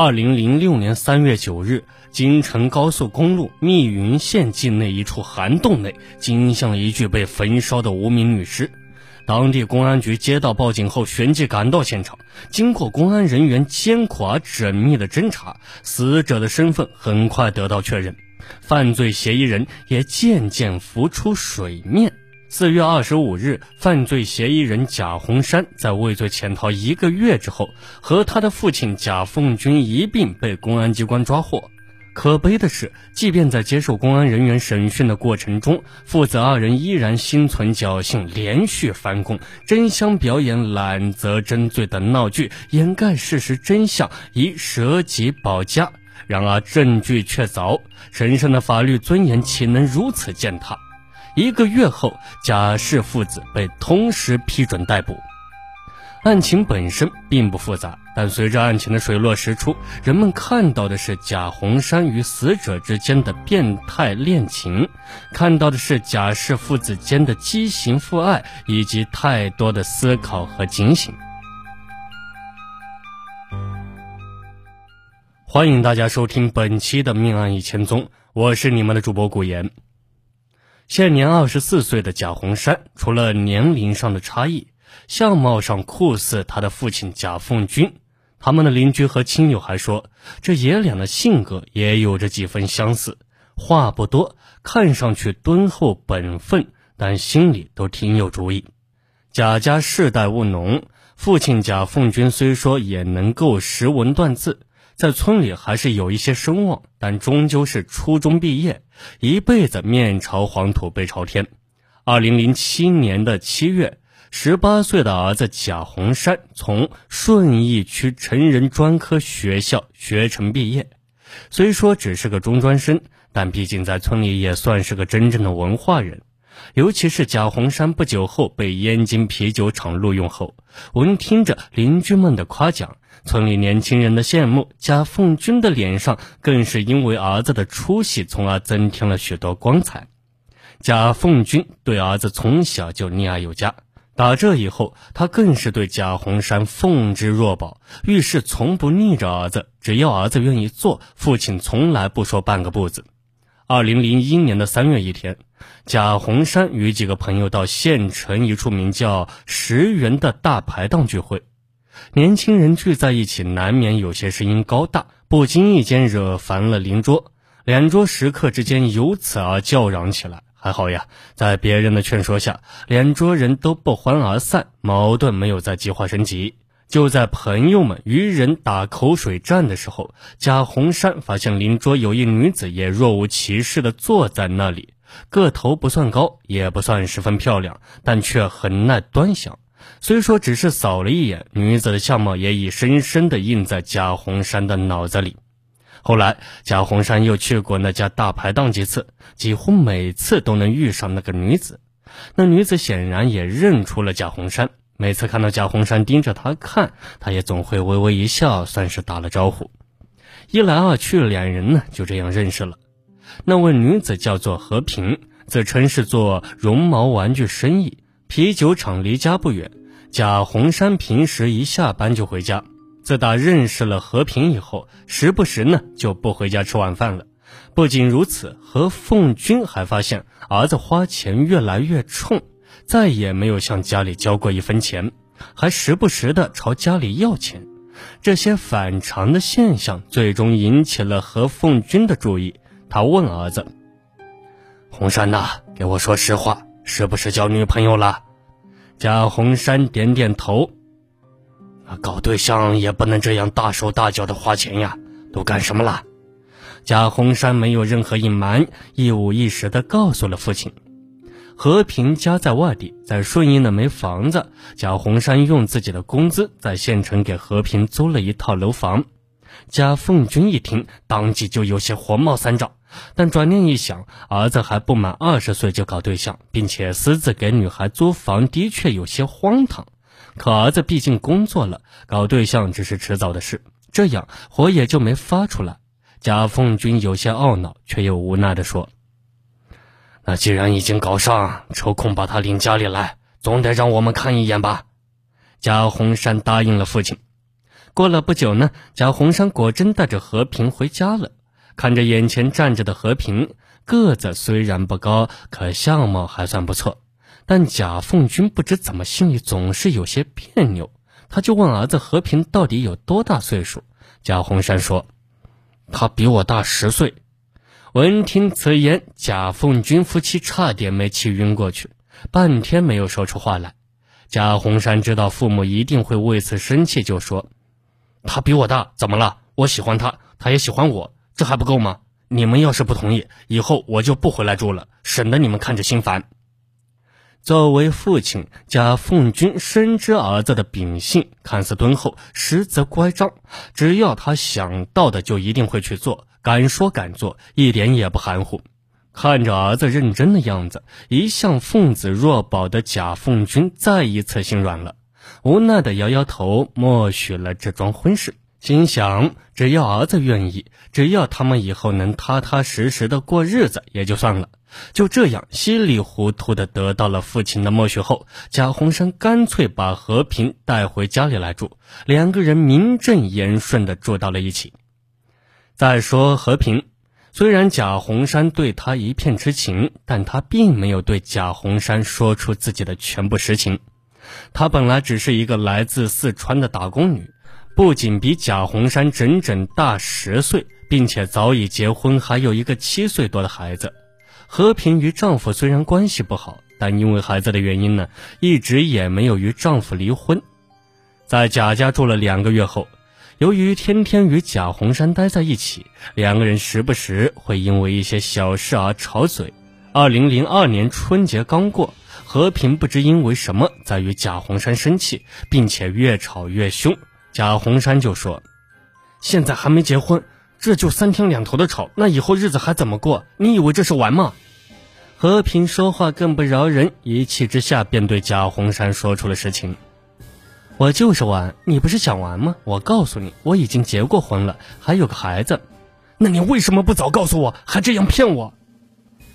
二零零六年三月九日，京承高速公路密云县境内一处涵洞内，惊现一具被焚烧的无名女尸。当地公安局接到报警后，旋即赶到现场。经过公安人员艰苦而缜密的侦查，死者的身份很快得到确认，犯罪嫌疑人也渐渐浮出水面。四月二十五日，犯罪嫌疑人贾洪山在畏罪潜逃一个月之后，和他的父亲贾凤军一并被公安机关抓获。可悲的是，即便在接受公安人员审讯的过程中，父子二人依然心存侥幸，连续翻供，争相表演揽责真罪的闹剧，掩盖事实真相，以舍己保家。然而证据确凿，神圣的法律尊严岂能如此践踏？一个月后，贾氏父子被同时批准逮捕。案情本身并不复杂，但随着案情的水落石出，人们看到的是贾洪山与死者之间的变态恋情，看到的是贾氏父子间的畸形父爱，以及太多的思考和警醒。欢迎大家收听本期的《命案一千宗》，我是你们的主播古言。现年二十四岁的贾洪山，除了年龄上的差异，相貌上酷似他的父亲贾凤军。他们的邻居和亲友还说，这爷俩的性格也有着几分相似。话不多，看上去敦厚本分，但心里都挺有主意。贾家世代务农，父亲贾凤军虽说也能够识文断字。在村里还是有一些声望，但终究是初中毕业，一辈子面朝黄土背朝天。二零零七年的七月，十八岁的儿子贾洪山从顺义区成人专科学校学成毕业。虽说只是个中专生，但毕竟在村里也算是个真正的文化人。尤其是贾洪山不久后被燕京啤酒厂录用后，闻听着邻居们的夸奖。村里年轻人的羡慕，贾凤军的脸上更是因为儿子的出息，从而增添了许多光彩。贾凤军对儿子从小就溺爱有加，打这以后，他更是对贾洪山奉之若宝，遇事从不逆着儿子，只要儿子愿意做，父亲从来不说半个不字。二零零一年的三月一天，贾洪山与几个朋友到县城一处名叫石原的大排档聚会。年轻人聚在一起，难免有些声音高大，不经意间惹烦了邻桌。两桌食客之间由此而叫嚷起来。还好呀，在别人的劝说下，两桌人都不欢而散，矛盾没有再激化升级。就在朋友们与人打口水战的时候，贾洪山发现邻桌有一女子也若无其事地坐在那里，个头不算高，也不算十分漂亮，但却很耐端详。虽说只是扫了一眼，女子的相貌也已深深地印在贾洪山的脑子里。后来，贾洪山又去过那家大排档几次，几乎每次都能遇上那个女子。那女子显然也认出了贾洪山，每次看到贾洪山盯着她看，她也总会微微一笑，算是打了招呼。一来二去，两人呢就这样认识了。那位女子叫做和平，自称是做绒毛玩具生意。啤酒厂离家不远，贾洪山平时一下班就回家。自打认识了和平以后，时不时呢就不回家吃晚饭了。不仅如此，何凤军还发现儿子花钱越来越冲，再也没有向家里交过一分钱，还时不时的朝家里要钱。这些反常的现象最终引起了何凤军的注意。他问儿子：“洪山呐，给我说实话。”是不是交女朋友了？贾洪山点点头。搞对象也不能这样大手大脚的花钱呀！都干什么了？贾洪山没有任何隐瞒，一五一十的告诉了父亲。和平家在外地，在顺义呢没房子。贾洪山用自己的工资在县城给和平租了一套楼房。贾凤军一听，当即就有些火冒三丈。但转念一想，儿子还不满二十岁就搞对象，并且私自给女孩租房，的确有些荒唐。可儿子毕竟工作了，搞对象只是迟早的事，这样火也就没发出来。贾凤军有些懊恼，却又无奈地说：“那既然已经搞上，抽空把他领家里来，总得让我们看一眼吧。”贾洪山答应了父亲。过了不久呢，贾洪山果真带着和平回家了。看着眼前站着的和平，个子虽然不高，可相貌还算不错。但贾凤军不知怎么心里总是有些别扭，他就问儿子和平到底有多大岁数。贾洪山说：“他比我大十岁。”闻听此言，贾凤军夫妻差点没气晕过去，半天没有说出话来。贾洪山知道父母一定会为此生气，就说：“他比我大，怎么了？我喜欢他，他也喜欢我，这还不够吗？你们要是不同意，以后我就不回来住了，省得你们看着心烦。”作为父亲，贾凤军深知儿子的秉性，看似敦厚，实则乖张。只要他想到的，就一定会去做，敢说敢做，一点也不含糊。看着儿子认真的样子，一向奉子若宝的贾凤军再一次心软了，无奈的摇摇头，默许了这桩婚事。心想，只要儿子愿意，只要他们以后能踏踏实实的过日子，也就算了。就这样稀里糊涂的得到了父亲的默许后，贾洪山干脆把和平带回家里来住，两个人名正言顺的住到了一起。再说和平，虽然贾洪山对他一片痴情，但他并没有对贾洪山说出自己的全部实情。她本来只是一个来自四川的打工女，不仅比贾红山整整大十岁，并且早已结婚，还有一个七岁多的孩子。和平与丈夫虽然关系不好，但因为孩子的原因呢，一直也没有与丈夫离婚。在贾家住了两个月后，由于天天与贾红山待在一起，两个人时不时会因为一些小事而吵嘴。二零零二年春节刚过，和平不知因为什么在与贾红山生气，并且越吵越凶。贾红山就说：“现在还没结婚。”这就三天两头的吵，那以后日子还怎么过？你以为这是玩吗？和平说话更不饶人，一气之下便对贾红山说出了实情。我就是玩，你不是想玩吗？我告诉你，我已经结过婚了，还有个孩子。那你为什么不早告诉我，还这样骗我？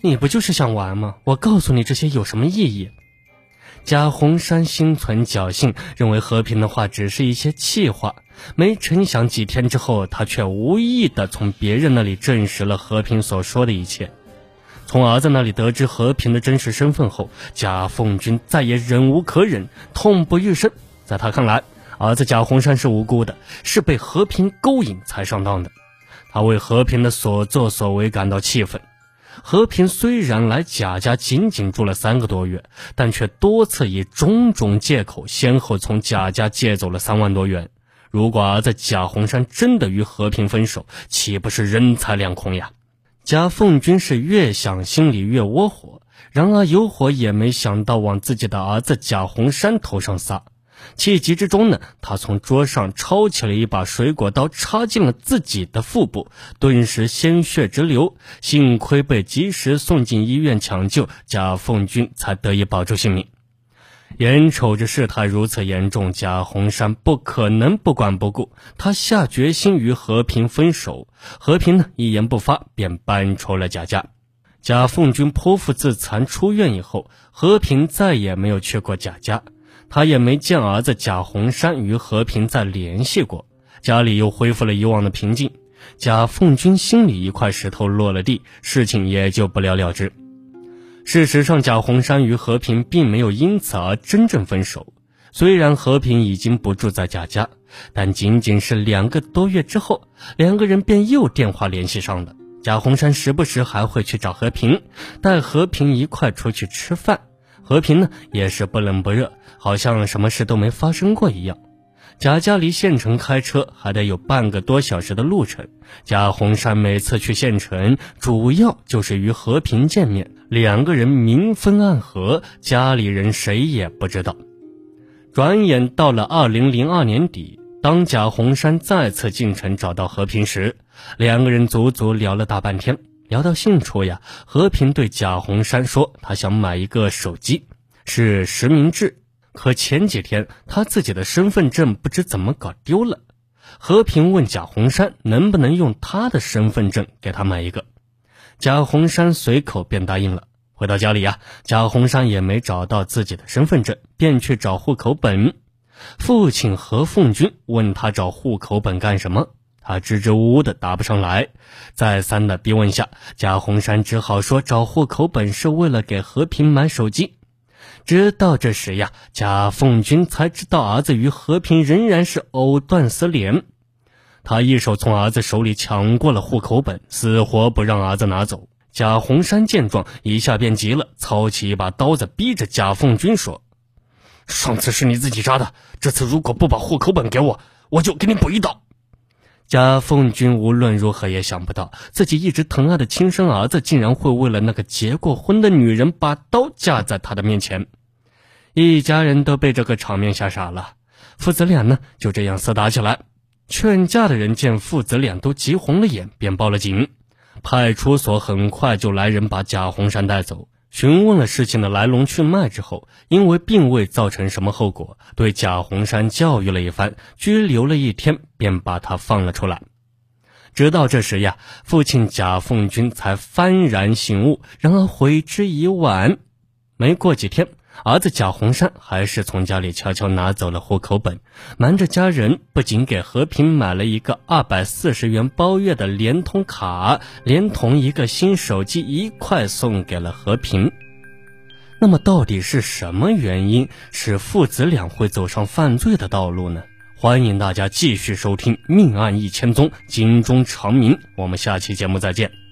你不就是想玩吗？我告诉你这些有什么意义？贾洪山心存侥幸，认为和平的话只是一些气话。没成想，几天之后，他却无意的从别人那里证实了和平所说的一切。从儿子那里得知和平的真实身份后，贾凤军再也忍无可忍，痛不欲生。在他看来，儿子贾洪山是无辜的，是被和平勾引才上当的。他为和平的所作所为感到气愤。和平虽然来贾家仅仅住了三个多月，但却多次以种种借口，先后从贾家借走了三万多元。如果儿子贾洪山真的与和平分手，岂不是人财两空呀？贾凤军是越想心里越窝火，然而有火也没想到往自己的儿子贾洪山头上撒。气急之中呢，他从桌上抄起了一把水果刀，插进了自己的腹部，顿时鲜血直流。幸亏被及时送进医院抢救，贾凤军才得以保住性命。眼瞅着事态如此严重，贾红山不可能不管不顾，他下决心与和平分手。和平呢，一言不发，便搬出了贾家。贾凤军剖腹自残出院以后，和平再也没有去过贾家。他也没见儿子贾红山与和平再联系过，家里又恢复了以往的平静。贾凤军心里一块石头落了地，事情也就不了了之。事实上，贾红山与和平并没有因此而真正分手。虽然和平已经不住在贾家，但仅仅是两个多月之后，两个人便又电话联系上了。贾红山时不时还会去找和平，带和平一块出去吃饭。和平呢，也是不冷不热，好像什么事都没发生过一样。贾家离县城开车还得有半个多小时的路程。贾洪山每次去县城，主要就是与和平见面，两个人明分暗合，家里人谁也不知道。转眼到了二零零二年底，当贾洪山再次进城找到和平时，两个人足足聊了大半天。聊到兴处呀，和平对贾洪山说：“他想买一个手机，是实名制。可前几天他自己的身份证不知怎么搞丢了。”和平问贾洪山能不能用他的身份证给他买一个。贾洪山随口便答应了。回到家里呀，贾洪山也没找到自己的身份证，便去找户口本。父亲何凤军问他找户口本干什么，他支支吾吾的答不上来。再三的逼问下，贾洪山只好说找户口本是为了给和平买手机。直到这时呀，贾凤军才知道儿子与和平仍然是藕断丝连。他一手从儿子手里抢过了户口本，死活不让儿子拿走。贾洪山见状，一下便急了，操起一把刀子，逼着贾凤军说：“上次是你自己扎的，这次如果不把户口本给我，我就给你补一刀。”贾凤军无论如何也想不到，自己一直疼爱的亲生儿子，竟然会为了那个结过婚的女人，把刀架在他的面前。一家人都被这个场面吓傻了，父子俩呢就这样厮打起来。劝架的人见父子俩都急红了眼，便报了警。派出所很快就来人把贾洪山带走。询问了事情的来龙去脉之后，因为并未造成什么后果，对贾红山教育了一番，拘留了一天，便把他放了出来。直到这时呀，父亲贾凤军才幡然醒悟，然而悔之已晚。没过几天。儿子贾洪山还是从家里悄悄拿走了户口本，瞒着家人，不仅给和平买了一个二百四十元包月的联通卡，连同一个新手机一块送给了和平。那么，到底是什么原因使父子俩会走上犯罪的道路呢？欢迎大家继续收听《命案一千宗》，警钟长鸣。我们下期节目再见。